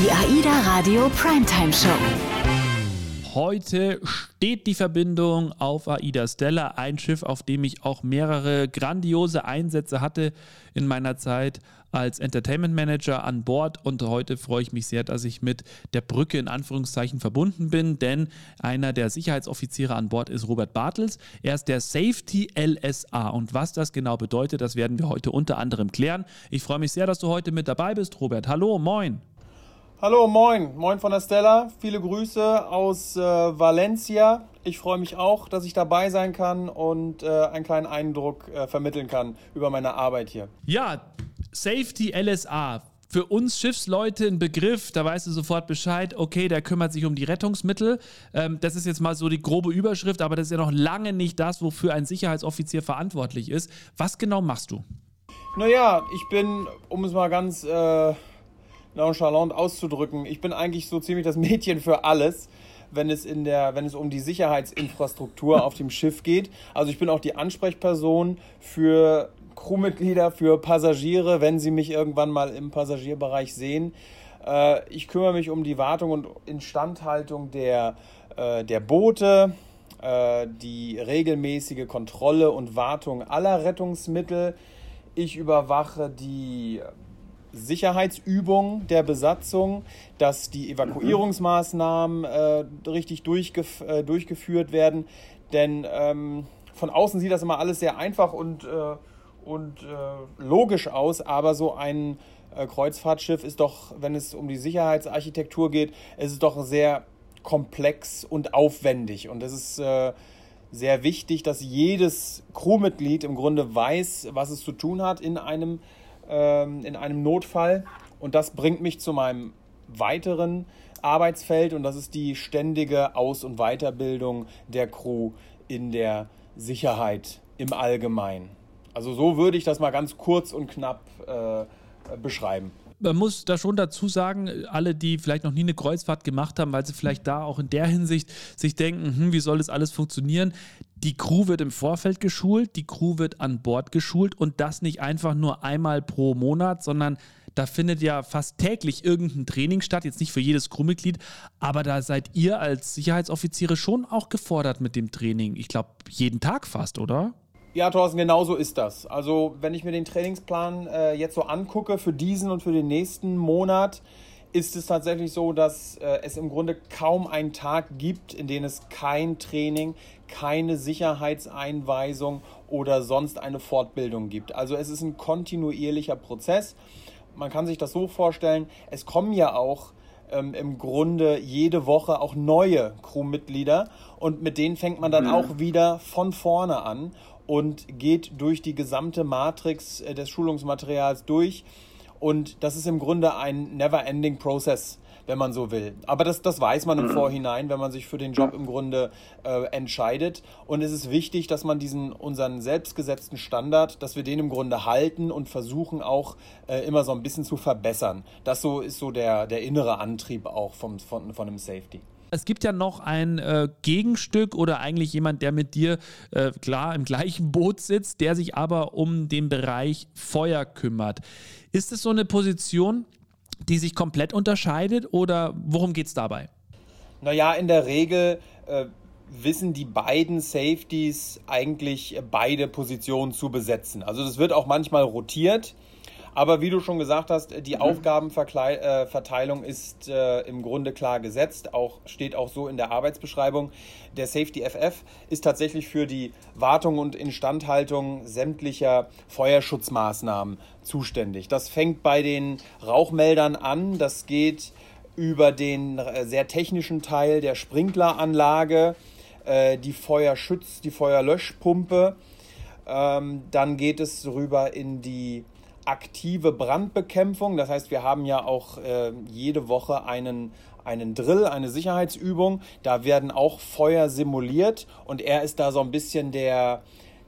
Die AIDA Radio Primetime Show. Heute steht die Verbindung auf AIDA Stella, ein Schiff, auf dem ich auch mehrere grandiose Einsätze hatte in meiner Zeit als Entertainment Manager an Bord und heute freue ich mich sehr, dass ich mit der Brücke in Anführungszeichen verbunden bin, denn einer der Sicherheitsoffiziere an Bord ist Robert Bartels. Er ist der Safety LSA und was das genau bedeutet, das werden wir heute unter anderem klären. Ich freue mich sehr, dass du heute mit dabei bist, Robert. Hallo, moin. Hallo, moin, moin von der Stella. Viele Grüße aus äh, Valencia. Ich freue mich auch, dass ich dabei sein kann und äh, einen kleinen Eindruck äh, vermitteln kann über meine Arbeit hier. Ja, Safety LSA. Für uns Schiffsleute ein Begriff, da weißt du sofort Bescheid, okay, der kümmert sich um die Rettungsmittel. Ähm, das ist jetzt mal so die grobe Überschrift, aber das ist ja noch lange nicht das, wofür ein Sicherheitsoffizier verantwortlich ist. Was genau machst du? Naja, ich bin, um es mal ganz äh, nonchalant auszudrücken. Ich bin eigentlich so ziemlich das Mädchen für alles, wenn es, in der, wenn es um die Sicherheitsinfrastruktur auf dem Schiff geht. Also ich bin auch die Ansprechperson für Crewmitglieder, für Passagiere, wenn sie mich irgendwann mal im Passagierbereich sehen. Äh, ich kümmere mich um die Wartung und Instandhaltung der, äh, der Boote, äh, die regelmäßige Kontrolle und Wartung aller Rettungsmittel. Ich überwache die Sicherheitsübung der Besatzung, dass die Evakuierungsmaßnahmen äh, richtig durchgef äh, durchgeführt werden. Denn ähm, von außen sieht das immer alles sehr einfach und, äh, und äh, logisch aus, aber so ein äh, Kreuzfahrtschiff ist doch, wenn es um die Sicherheitsarchitektur geht, es ist doch sehr komplex und aufwendig. Und es ist äh, sehr wichtig, dass jedes Crewmitglied im Grunde weiß, was es zu tun hat in einem ähm, in einem Notfall. Und das bringt mich zu meinem weiteren Arbeitsfeld und das ist die ständige Aus- und Weiterbildung der Crew in der Sicherheit im Allgemeinen. Also so würde ich das mal ganz kurz und knapp äh, beschreiben man muss da schon dazu sagen, alle, die vielleicht noch nie eine Kreuzfahrt gemacht haben, weil sie vielleicht da auch in der Hinsicht sich denken, hm, wie soll das alles funktionieren? Die Crew wird im Vorfeld geschult, die Crew wird an Bord geschult und das nicht einfach nur einmal pro Monat, sondern da findet ja fast täglich irgendein Training statt, jetzt nicht für jedes Crewmitglied, aber da seid ihr als Sicherheitsoffiziere schon auch gefordert mit dem Training. Ich glaube, jeden Tag fast, oder? Ja, Thorsten, genau so ist das. Also, wenn ich mir den Trainingsplan äh, jetzt so angucke für diesen und für den nächsten Monat, ist es tatsächlich so, dass äh, es im Grunde kaum einen Tag gibt, in dem es kein Training, keine Sicherheitseinweisung oder sonst eine Fortbildung gibt. Also es ist ein kontinuierlicher Prozess. Man kann sich das so vorstellen, es kommen ja auch ähm, im Grunde jede Woche auch neue Crewmitglieder und mit denen fängt man dann mhm. auch wieder von vorne an und geht durch die gesamte Matrix äh, des Schulungsmaterials durch. Und das ist im Grunde ein never-ending Process, wenn man so will. Aber das, das weiß man im mhm. Vorhinein, wenn man sich für den Job im Grunde äh, entscheidet. Und es ist wichtig, dass man diesen unseren selbstgesetzten Standard, dass wir den im Grunde halten und versuchen auch äh, immer so ein bisschen zu verbessern. Das so ist so der, der innere Antrieb auch vom, von, von einem Safety. Es gibt ja noch ein äh, Gegenstück oder eigentlich jemand, der mit dir äh, klar im gleichen Boot sitzt, der sich aber um den Bereich Feuer kümmert. Ist es so eine Position, die sich komplett unterscheidet oder worum geht es dabei? Naja, in der Regel äh, wissen die beiden Safeties eigentlich beide Positionen zu besetzen. Also das wird auch manchmal rotiert. Aber wie du schon gesagt hast, die mhm. Aufgabenverteilung ist äh, im Grunde klar gesetzt, auch, steht auch so in der Arbeitsbeschreibung. Der Safety FF ist tatsächlich für die Wartung und Instandhaltung sämtlicher Feuerschutzmaßnahmen zuständig. Das fängt bei den Rauchmeldern an, das geht über den äh, sehr technischen Teil der Sprinkleranlage, äh, die Feuerschutz, die Feuerlöschpumpe. Ähm, dann geht es rüber in die aktive Brandbekämpfung. Das heißt, wir haben ja auch äh, jede Woche einen, einen Drill, eine Sicherheitsübung. Da werden auch Feuer simuliert und er ist da so ein bisschen der,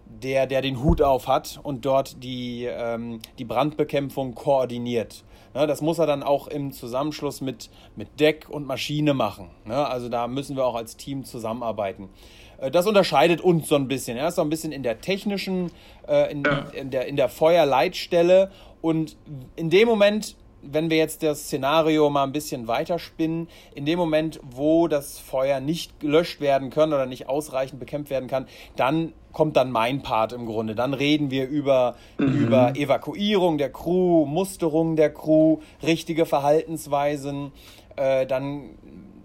der, der den Hut auf hat und dort die, ähm, die Brandbekämpfung koordiniert. Ne, das muss er dann auch im Zusammenschluss mit, mit Deck und Maschine machen. Ne? Also da müssen wir auch als Team zusammenarbeiten. Äh, das unterscheidet uns so ein bisschen. Ist so ein bisschen in der technischen, äh, in, in, der, in der Feuerleitstelle und in dem Moment, wenn wir jetzt das Szenario mal ein bisschen weiterspinnen, in dem Moment, wo das Feuer nicht gelöscht werden kann oder nicht ausreichend bekämpft werden kann, dann kommt dann mein Part im Grunde. Dann reden wir über, mhm. über Evakuierung der Crew, Musterung der Crew, richtige Verhaltensweisen. Äh, dann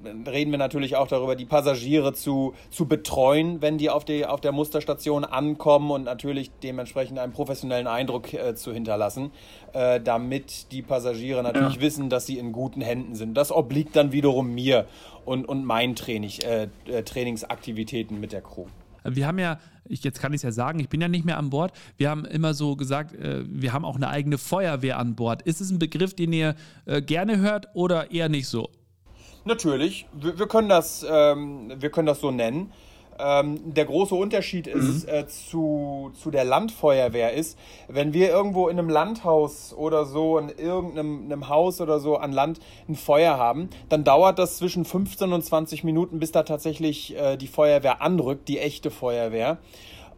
reden wir natürlich auch darüber, die Passagiere zu, zu betreuen, wenn die auf, die auf der Musterstation ankommen und natürlich dementsprechend einen professionellen Eindruck äh, zu hinterlassen, äh, damit die Passagiere natürlich ja. wissen, dass sie in guten Händen sind. Das obliegt dann wiederum mir und, und meinen Training, äh, äh, Trainingsaktivitäten mit der Crew. Wir haben ja, ich, jetzt kann ich es ja sagen, ich bin ja nicht mehr an Bord. Wir haben immer so gesagt, äh, wir haben auch eine eigene Feuerwehr an Bord. Ist es ein Begriff, den ihr äh, gerne hört oder eher nicht so? Natürlich, wir, wir können, das, ähm, wir können das so nennen. Ähm, der große Unterschied ist mhm. äh, zu, zu der Landfeuerwehr ist, wenn wir irgendwo in einem Landhaus oder so, in irgendeinem Haus oder so an Land ein Feuer haben, dann dauert das zwischen 15 und 20 Minuten, bis da tatsächlich äh, die Feuerwehr anrückt, die echte Feuerwehr.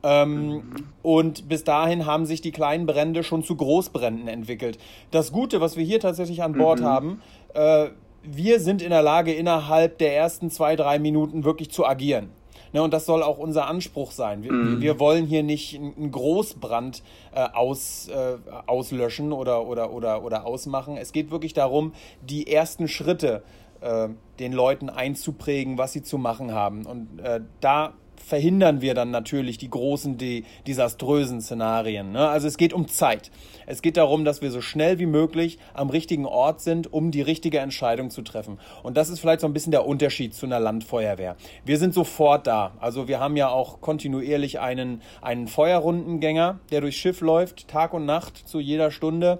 Ähm, mhm. Und bis dahin haben sich die kleinen Brände schon zu Großbränden entwickelt. Das Gute, was wir hier tatsächlich an Bord mhm. haben, äh, wir sind in der Lage, innerhalb der ersten zwei, drei Minuten wirklich zu agieren. Ne, und das soll auch unser Anspruch sein. Wir, mhm. wir wollen hier nicht einen Großbrand äh, aus, äh, auslöschen oder, oder, oder, oder ausmachen. Es geht wirklich darum, die ersten Schritte äh, den Leuten einzuprägen, was sie zu machen haben. Und äh, da verhindern wir dann natürlich die großen, die desaströsen Szenarien. Ne? Also es geht um Zeit. Es geht darum, dass wir so schnell wie möglich am richtigen Ort sind, um die richtige Entscheidung zu treffen. Und das ist vielleicht so ein bisschen der Unterschied zu einer Landfeuerwehr. Wir sind sofort da. Also wir haben ja auch kontinuierlich einen, einen Feuerrundengänger, der durchs Schiff läuft, Tag und Nacht zu jeder Stunde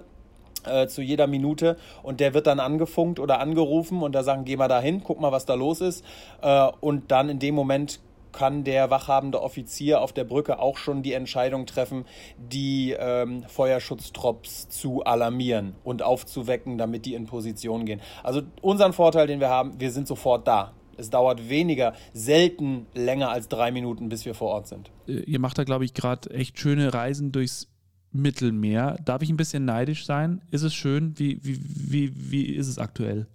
äh, zu jeder Minute und der wird dann angefunkt oder angerufen und da sagen, geh mal dahin, guck mal, was da los ist äh, und dann in dem Moment kann der wachhabende Offizier auf der Brücke auch schon die Entscheidung treffen, die ähm, Feuerschutztropps zu alarmieren und aufzuwecken, damit die in Position gehen. Also unseren Vorteil, den wir haben, wir sind sofort da. Es dauert weniger, selten länger als drei Minuten, bis wir vor Ort sind. Äh, ihr macht da, glaube ich, gerade echt schöne Reisen durchs Mittelmeer. Darf ich ein bisschen neidisch sein? Ist es schön? Wie, wie, wie, wie ist es aktuell?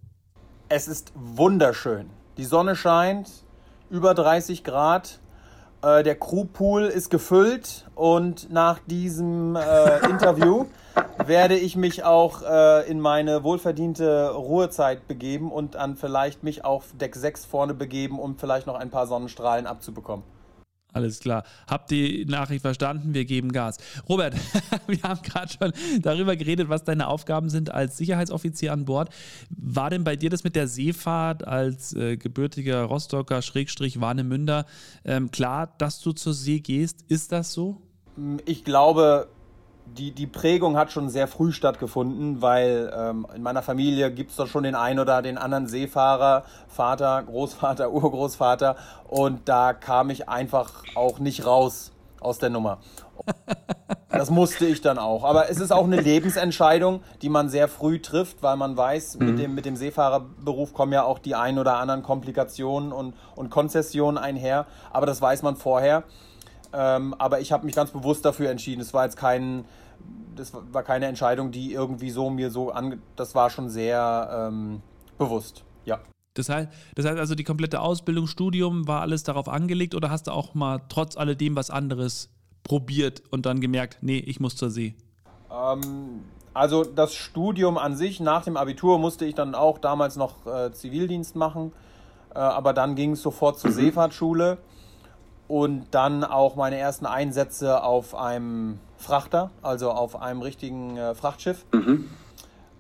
Es ist wunderschön. Die Sonne scheint, über 30 Grad. Äh, der Crewpool ist gefüllt und nach diesem äh, Interview werde ich mich auch äh, in meine wohlverdiente Ruhezeit begeben und dann vielleicht mich auf Deck 6 vorne begeben, um vielleicht noch ein paar Sonnenstrahlen abzubekommen. Alles klar. Habt die Nachricht verstanden? Wir geben Gas. Robert, wir haben gerade schon darüber geredet, was deine Aufgaben sind als Sicherheitsoffizier an Bord. War denn bei dir das mit der Seefahrt als äh, gebürtiger Rostocker Schrägstrich Warnemünder ähm, klar, dass du zur See gehst? Ist das so? Ich glaube, die, die Prägung hat schon sehr früh stattgefunden, weil ähm, in meiner Familie gibt es doch schon den einen oder den anderen Seefahrer, Vater, Großvater, Urgroßvater. Und da kam ich einfach auch nicht raus aus der Nummer. Das musste ich dann auch. Aber es ist auch eine Lebensentscheidung, die man sehr früh trifft, weil man weiß, mhm. mit, dem, mit dem Seefahrerberuf kommen ja auch die ein oder anderen Komplikationen und, und Konzessionen einher. Aber das weiß man vorher. Ähm, aber ich habe mich ganz bewusst dafür entschieden. Es war jetzt kein, das war keine Entscheidung, die irgendwie so mir so an, das war schon sehr ähm, bewusst, ja. Das heißt, das heißt also, die komplette Ausbildung, Studium war alles darauf angelegt oder hast du auch mal trotz alledem was anderes probiert und dann gemerkt, nee, ich muss zur See? Ähm, also das Studium an sich, nach dem Abitur musste ich dann auch damals noch äh, Zivildienst machen, äh, aber dann ging es sofort zur mhm. Seefahrtschule und dann auch meine ersten Einsätze auf einem Frachter, also auf einem richtigen äh, Frachtschiff. Mhm.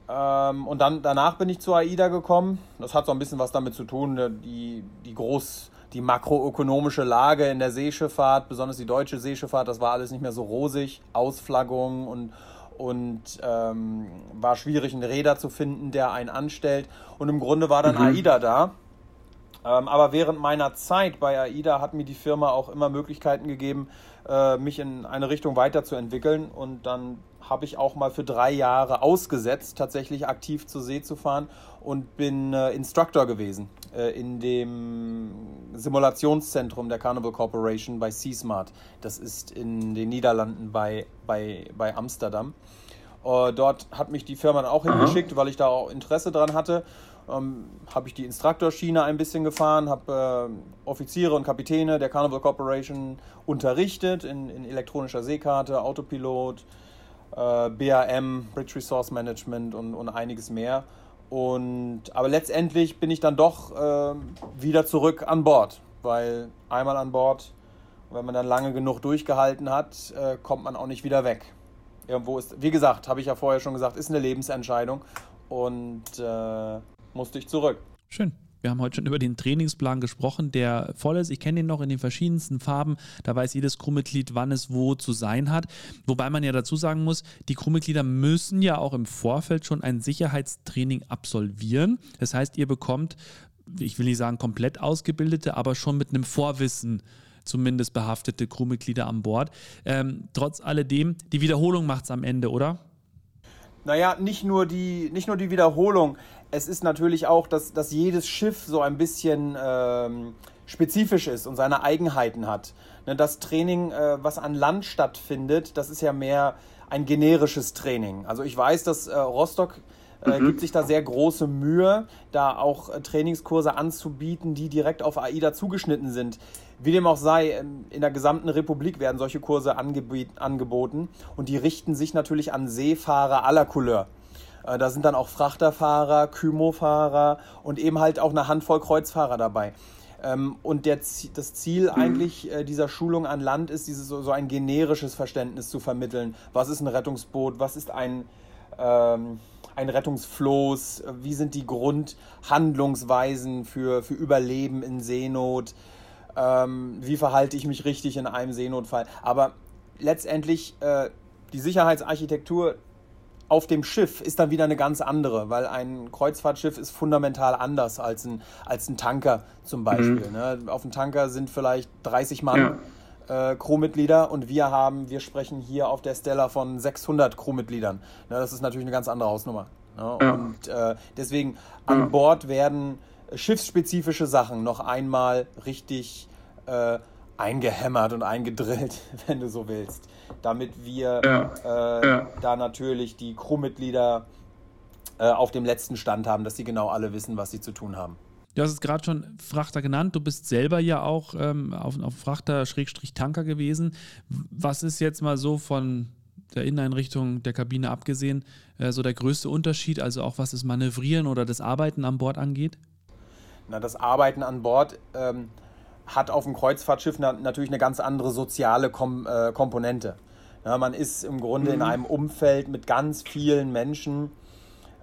Ähm, und dann danach bin ich zur AIDA gekommen. Das hat so ein bisschen was damit zu tun, ne, die, die groß, die makroökonomische Lage in der Seeschifffahrt, besonders die deutsche Seeschifffahrt, das war alles nicht mehr so rosig, Ausflaggung und und ähm, war schwierig, einen Räder zu finden, der einen anstellt. Und im Grunde war dann mhm. AIDA da aber während meiner Zeit bei AIDA hat mir die Firma auch immer Möglichkeiten gegeben, äh, mich in eine Richtung weiterzuentwickeln. Und dann habe ich auch mal für drei Jahre ausgesetzt, tatsächlich aktiv zur See zu fahren und bin äh, Instructor gewesen äh, in dem Simulationszentrum der Carnival Corporation bei Seasmart. Das ist in den Niederlanden bei, bei, bei Amsterdam. Dort hat mich die Firma dann auch hingeschickt, weil ich da auch Interesse dran hatte. Ähm, habe ich die Instruktorschiene ein bisschen gefahren, habe äh, Offiziere und Kapitäne der Carnival Corporation unterrichtet in, in elektronischer Seekarte, Autopilot, äh, BAM, Bridge Resource Management und, und einiges mehr. Und, aber letztendlich bin ich dann doch äh, wieder zurück an Bord, weil einmal an Bord, wenn man dann lange genug durchgehalten hat, äh, kommt man auch nicht wieder weg. Irgendwo ist, wie gesagt, habe ich ja vorher schon gesagt, ist eine Lebensentscheidung und äh, musste ich zurück. Schön. Wir haben heute schon über den Trainingsplan gesprochen, der voll ist. Ich kenne ihn noch in den verschiedensten Farben. Da weiß jedes Crewmitglied, wann es wo zu sein hat. Wobei man ja dazu sagen muss, die Crewmitglieder müssen ja auch im Vorfeld schon ein Sicherheitstraining absolvieren. Das heißt, ihr bekommt, ich will nicht sagen komplett ausgebildete, aber schon mit einem Vorwissen zumindest behaftete Crewmitglieder an Bord. Ähm, trotz alledem, die Wiederholung macht es am Ende, oder? Naja, nicht nur die, nicht nur die Wiederholung. Es ist natürlich auch, dass, dass jedes Schiff so ein bisschen ähm, spezifisch ist und seine Eigenheiten hat. Ne, das Training, äh, was an Land stattfindet, das ist ja mehr ein generisches Training. Also ich weiß, dass äh, Rostock äh, mhm. gibt sich da sehr große Mühe, da auch äh, Trainingskurse anzubieten, die direkt auf AIDA zugeschnitten sind. Wie dem auch sei, ähm, in der gesamten Republik werden solche Kurse angeboten und die richten sich natürlich an Seefahrer aller Couleur. Äh, da sind dann auch Frachterfahrer, Kymofahrer und eben halt auch eine Handvoll Kreuzfahrer dabei. Ähm, und der, das Ziel mhm. eigentlich äh, dieser Schulung an Land ist, dieses, so ein generisches Verständnis zu vermitteln. Was ist ein Rettungsboot? Was ist ein, ähm, ein Rettungsfloß? Wie sind die Grundhandlungsweisen für, für Überleben in Seenot? Ähm, wie verhalte ich mich richtig in einem Seenotfall? Aber letztendlich äh, die Sicherheitsarchitektur auf dem Schiff ist dann wieder eine ganz andere, weil ein Kreuzfahrtschiff ist fundamental anders als ein, als ein Tanker zum Beispiel. Mhm. Ne? Auf dem Tanker sind vielleicht 30 Mann ja. äh, Crewmitglieder und wir haben, wir sprechen hier auf der Stella von 600 Crewmitgliedern. Ne? Das ist natürlich eine ganz andere Hausnummer. Ne? Ja. Und äh, deswegen an Bord werden schiffsspezifische Sachen noch einmal richtig äh, eingehämmert und eingedrillt, wenn du so willst damit wir ja. Äh, ja. da natürlich die Crewmitglieder äh, auf dem letzten Stand haben, dass sie genau alle wissen, was sie zu tun haben. Du hast es gerade schon Frachter genannt. Du bist selber ja auch ähm, auf, auf Frachter-Tanker gewesen. Was ist jetzt mal so von der Inneneinrichtung der Kabine abgesehen äh, so der größte Unterschied, also auch was das Manövrieren oder das Arbeiten an Bord angeht? Na, das Arbeiten an Bord ähm, hat auf dem Kreuzfahrtschiff na, natürlich eine ganz andere soziale Kom äh, Komponente. Ja, man ist im Grunde mhm. in einem Umfeld mit ganz vielen Menschen.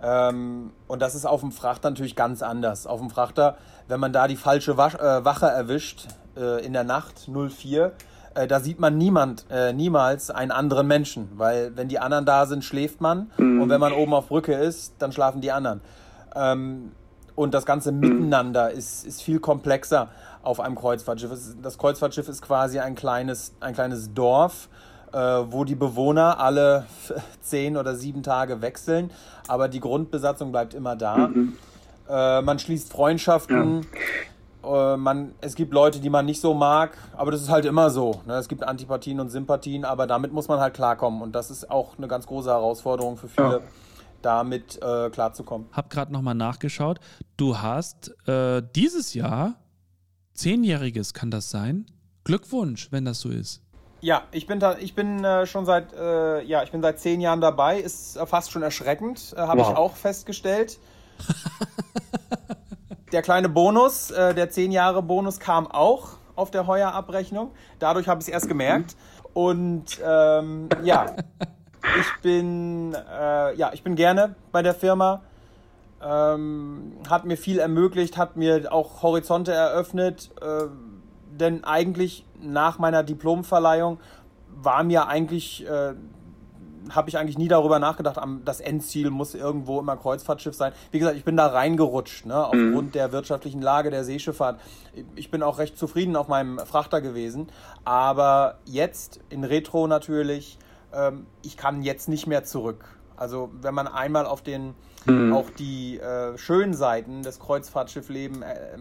Ähm, und das ist auf dem Frachter natürlich ganz anders. Auf dem Frachter, wenn man da die falsche Wasch, äh, Wache erwischt äh, in der Nacht 04, äh, da sieht man niemand, äh, niemals einen anderen Menschen. Weil wenn die anderen da sind, schläft man. Mhm. Und wenn man oben auf Brücke ist, dann schlafen die anderen. Ähm, und das ganze Miteinander ist, ist viel komplexer auf einem Kreuzfahrtschiff. Das Kreuzfahrtschiff ist quasi ein kleines, ein kleines Dorf, äh, wo die Bewohner alle zehn oder sieben Tage wechseln, aber die Grundbesatzung bleibt immer da. Mhm. Äh, man schließt Freundschaften. Ja. Äh, man, es gibt Leute, die man nicht so mag, aber das ist halt immer so. Ne? Es gibt Antipathien und Sympathien, aber damit muss man halt klarkommen. Und das ist auch eine ganz große Herausforderung für viele. Ja damit äh, klarzukommen. Hab gerade nochmal nachgeschaut. Du hast äh, dieses Jahr Zehnjähriges kann das sein? Glückwunsch, wenn das so ist. Ja, ich bin, da, ich bin äh, schon seit, äh, ja, ich bin seit zehn Jahren dabei. Ist äh, fast schon erschreckend, äh, habe wow. ich auch festgestellt. der kleine Bonus, äh, der zehn Jahre Bonus kam auch auf der Heuerabrechnung. Dadurch habe ich es erst gemerkt. Und ähm, ja, ich bin, äh, ja, ich bin gerne bei der Firma. Ähm, hat mir viel ermöglicht, hat mir auch Horizonte eröffnet, äh, denn eigentlich nach meiner Diplomverleihung war mir eigentlich, äh, habe ich eigentlich nie darüber nachgedacht, das Endziel muss irgendwo immer Kreuzfahrtschiff sein. Wie gesagt, ich bin da reingerutscht, ne, aufgrund mhm. der wirtschaftlichen Lage der Seeschifffahrt. Ich bin auch recht zufrieden auf meinem Frachter gewesen, aber jetzt in Retro natürlich, ähm, ich kann jetzt nicht mehr zurück. Also wenn man einmal auf den mhm. auch die äh, schönen Seiten des Kreuzfahrtschifflebens äh,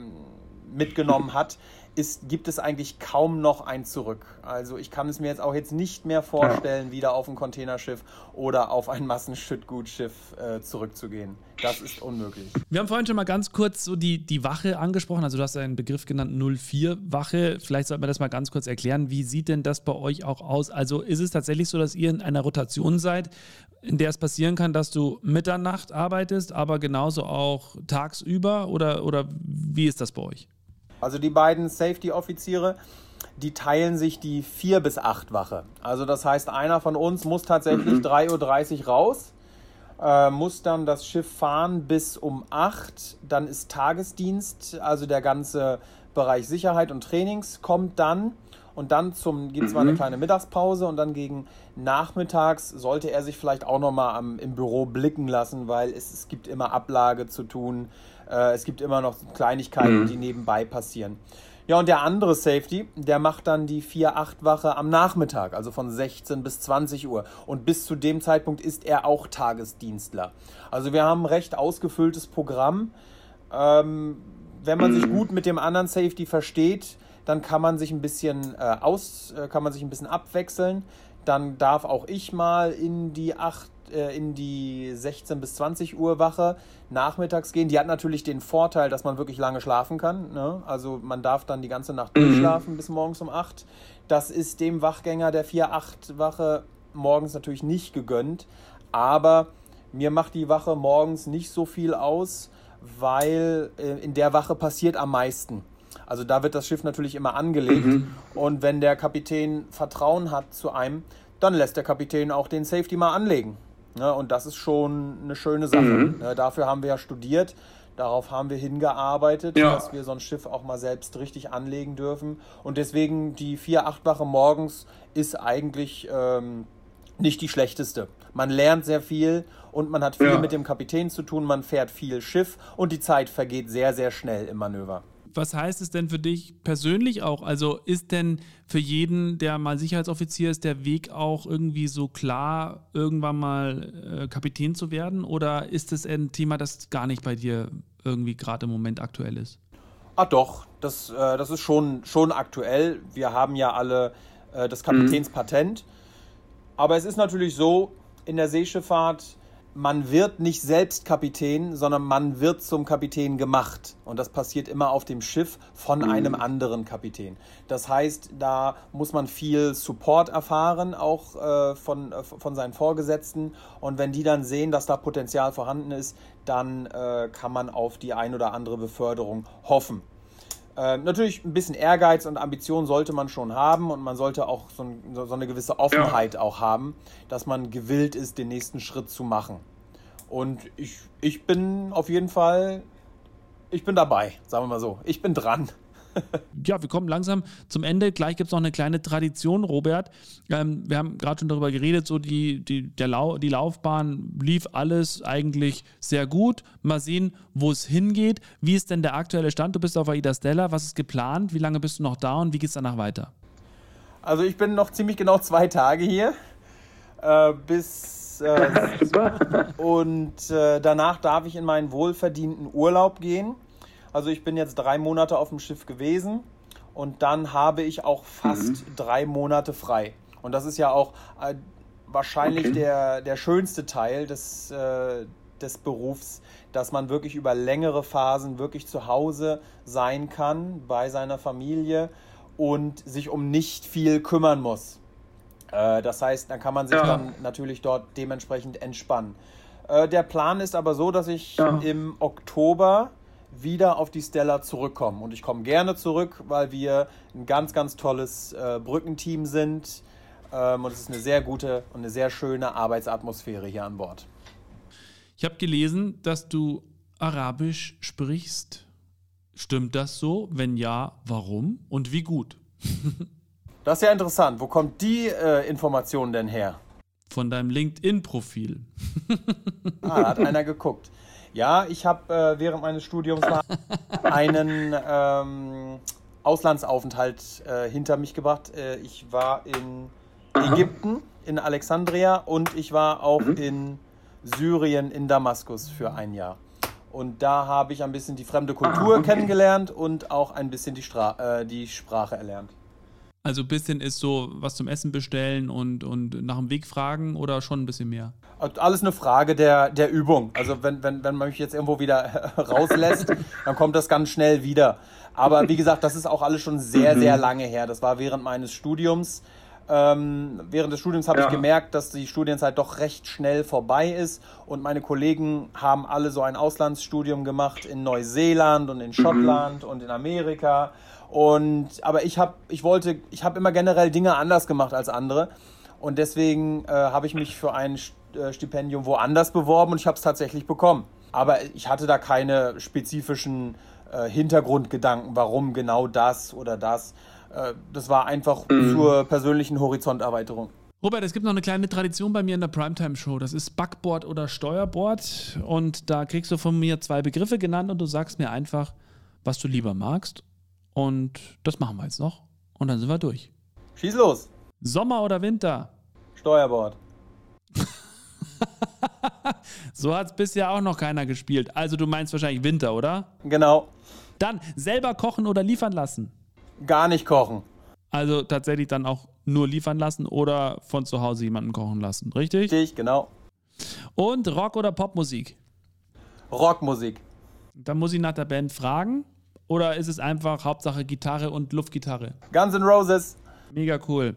mitgenommen hat, ist, gibt es eigentlich kaum noch ein Zurück. Also ich kann es mir jetzt auch jetzt nicht mehr vorstellen, ja. wieder auf ein Containerschiff oder auf ein Massenschüttgutschiff äh, zurückzugehen. Das ist unmöglich. Wir haben vorhin schon mal ganz kurz so die, die Wache angesprochen. Also du hast einen Begriff genannt 04-Wache. Vielleicht sollte man das mal ganz kurz erklären. Wie sieht denn das bei euch auch aus? Also ist es tatsächlich so, dass ihr in einer Rotation seid, in der es passieren kann, dass du Mitternacht arbeitest, aber genauso auch tagsüber? Oder, oder wie ist das bei euch? Also die beiden Safety-Offiziere, die teilen sich die 4 bis 8 Wache. Also das heißt, einer von uns muss tatsächlich mhm. 3.30 Uhr raus, äh, muss dann das Schiff fahren bis um 8. Dann ist Tagesdienst, also der ganze Bereich Sicherheit und Trainings kommt dann. Und dann gibt es mal eine mhm. kleine Mittagspause und dann gegen nachmittags sollte er sich vielleicht auch nochmal im Büro blicken lassen, weil es, es gibt immer Ablage zu tun. Äh, es gibt immer noch Kleinigkeiten, mhm. die nebenbei passieren. Ja, und der andere Safety, der macht dann die 4-8-Wache am Nachmittag, also von 16 bis 20 Uhr. Und bis zu dem Zeitpunkt ist er auch Tagesdienstler. Also wir haben ein recht ausgefülltes Programm. Ähm, wenn man sich mhm. gut mit dem anderen Safety versteht, dann kann man sich ein bisschen äh, aus, äh, kann man sich ein bisschen abwechseln. Dann darf auch ich mal in die 8 äh, in die 16 bis 20 Uhr Wache nachmittags gehen. Die hat natürlich den Vorteil, dass man wirklich lange schlafen kann. Ne? Also man darf dann die ganze Nacht mhm. durchschlafen bis morgens um 8. Das ist dem Wachgänger der 4-8 Wache morgens natürlich nicht gegönnt. Aber mir macht die Wache morgens nicht so viel aus, weil äh, in der Wache passiert am meisten. Also da wird das Schiff natürlich immer angelegt. Mhm. Und wenn der Kapitän Vertrauen hat zu einem, dann lässt der Kapitän auch den Safety mal anlegen. Ja, und das ist schon eine schöne Sache. Mhm. Ja, dafür haben wir ja studiert. Darauf haben wir hingearbeitet, ja. dass wir so ein Schiff auch mal selbst richtig anlegen dürfen. Und deswegen die 4-8-Wache morgens ist eigentlich ähm, nicht die schlechteste. Man lernt sehr viel und man hat viel ja. mit dem Kapitän zu tun, man fährt viel Schiff und die Zeit vergeht sehr, sehr schnell im Manöver was heißt es denn für dich persönlich auch? Also ist denn für jeden, der mal Sicherheitsoffizier ist, der Weg auch irgendwie so klar, irgendwann mal äh, Kapitän zu werden? Oder ist es ein Thema, das gar nicht bei dir irgendwie gerade im Moment aktuell ist? Ah doch, das, äh, das ist schon, schon aktuell. Wir haben ja alle äh, das Kapitänspatent. Mhm. Aber es ist natürlich so, in der Seeschifffahrt man wird nicht selbst Kapitän, sondern man wird zum Kapitän gemacht. Und das passiert immer auf dem Schiff von mhm. einem anderen Kapitän. Das heißt, da muss man viel Support erfahren, auch äh, von, äh, von seinen Vorgesetzten. Und wenn die dann sehen, dass da Potenzial vorhanden ist, dann äh, kann man auf die ein oder andere Beförderung hoffen. Äh, natürlich ein bisschen Ehrgeiz und Ambition sollte man schon haben und man sollte auch so, ein, so eine gewisse Offenheit ja. auch haben, dass man gewillt ist, den nächsten Schritt zu machen. Und ich, ich bin auf jeden Fall, ich bin dabei, sagen wir mal so. Ich bin dran. ja, wir kommen langsam zum Ende. Gleich gibt es noch eine kleine Tradition, Robert. Ähm, wir haben gerade schon darüber geredet, so die, die, der Lau die Laufbahn lief alles eigentlich sehr gut. Mal sehen, wo es hingeht. Wie ist denn der aktuelle Stand? Du bist auf Aida Stella. Was ist geplant? Wie lange bist du noch da und wie geht es danach weiter? Also ich bin noch ziemlich genau zwei Tage hier. Äh, bis äh, und äh, danach darf ich in meinen wohlverdienten Urlaub gehen. Also ich bin jetzt drei Monate auf dem Schiff gewesen und dann habe ich auch fast mhm. drei Monate frei. Und das ist ja auch äh, wahrscheinlich okay. der, der schönste Teil des, äh, des Berufs, dass man wirklich über längere Phasen wirklich zu Hause sein kann bei seiner Familie und sich um nicht viel kümmern muss. Äh, das heißt, dann kann man sich ja. dann natürlich dort dementsprechend entspannen. Äh, der Plan ist aber so, dass ich ja. im Oktober wieder auf die Stella zurückkommen. Und ich komme gerne zurück, weil wir ein ganz, ganz tolles äh, Brückenteam sind. Ähm, und es ist eine sehr gute und eine sehr schöne Arbeitsatmosphäre hier an Bord. Ich habe gelesen, dass du Arabisch sprichst. Stimmt das so? Wenn ja, warum und wie gut? das ist ja interessant. Wo kommt die äh, Information denn her? Von deinem LinkedIn-Profil. ah, hat einer geguckt. Ja, ich habe äh, während meines Studiums mal einen ähm, Auslandsaufenthalt äh, hinter mich gebracht. Äh, ich war in Ägypten, in Alexandria und ich war auch mhm. in Syrien, in Damaskus für ein Jahr. Und da habe ich ein bisschen die fremde Kultur ah, okay. kennengelernt und auch ein bisschen die, Stra äh, die Sprache erlernt. Also ein bisschen ist so was zum Essen bestellen und, und nach dem Weg fragen oder schon ein bisschen mehr? Alles eine Frage der, der Übung. Also wenn, wenn, wenn man mich jetzt irgendwo wieder rauslässt, dann kommt das ganz schnell wieder. Aber wie gesagt, das ist auch alles schon sehr, sehr mhm. lange her. Das war während meines Studiums. Ähm, während des Studiums habe ja. ich gemerkt, dass die Studienzeit doch recht schnell vorbei ist und meine Kollegen haben alle so ein Auslandsstudium gemacht in Neuseeland und in mhm. Schottland mhm. und in Amerika. Und aber ich habe, ich wollte, ich habe immer generell Dinge anders gemacht als andere und deswegen äh, habe ich mich für ein äh, Stipendium woanders beworben und ich habe es tatsächlich bekommen. Aber ich hatte da keine spezifischen äh, Hintergrundgedanken, warum genau das oder das. Äh, das war einfach mhm. zur persönlichen Horizonterweiterung. Robert, es gibt noch eine kleine Tradition bei mir in der Primetime-Show. Das ist Backboard oder Steuerboard. Und da kriegst du von mir zwei Begriffe genannt und du sagst mir einfach, was du lieber magst. Und das machen wir jetzt noch. Und dann sind wir durch. Schieß los. Sommer oder Winter? Steuerbord. so hat es bisher auch noch keiner gespielt. Also du meinst wahrscheinlich Winter, oder? Genau. Dann selber kochen oder liefern lassen? Gar nicht kochen. Also tatsächlich dann auch nur liefern lassen oder von zu Hause jemanden kochen lassen, richtig? Richtig, genau. Und Rock- oder Popmusik? Rockmusik. Dann muss ich nach der Band fragen. Oder ist es einfach Hauptsache Gitarre und Luftgitarre? Guns N' Roses. Mega cool.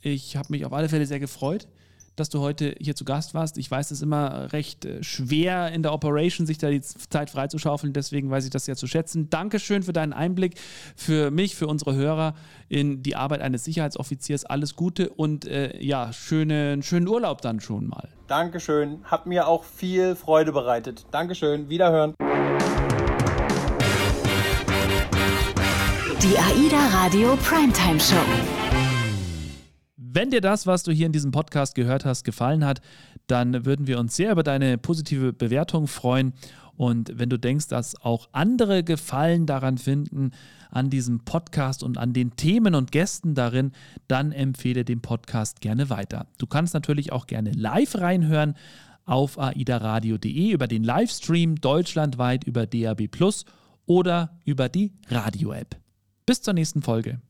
Ich habe mich auf alle Fälle sehr gefreut, dass du heute hier zu Gast warst. Ich weiß, es ist immer recht äh, schwer in der Operation, sich da die Zeit freizuschaufeln. Deswegen weiß ich das sehr zu schätzen. Dankeschön für deinen Einblick, für mich, für unsere Hörer in die Arbeit eines Sicherheitsoffiziers. Alles Gute und äh, ja, schönen, schönen Urlaub dann schon mal. Dankeschön. Hat mir auch viel Freude bereitet. Dankeschön. Wiederhören. Die AIDA Radio Primetime Show. Wenn dir das, was du hier in diesem Podcast gehört hast, gefallen hat, dann würden wir uns sehr über deine positive Bewertung freuen. Und wenn du denkst, dass auch andere Gefallen daran finden, an diesem Podcast und an den Themen und Gästen darin, dann empfehle den Podcast gerne weiter. Du kannst natürlich auch gerne live reinhören auf aidaradio.de über den Livestream deutschlandweit über DAB Plus oder über die Radio-App. Bis zur nächsten Folge.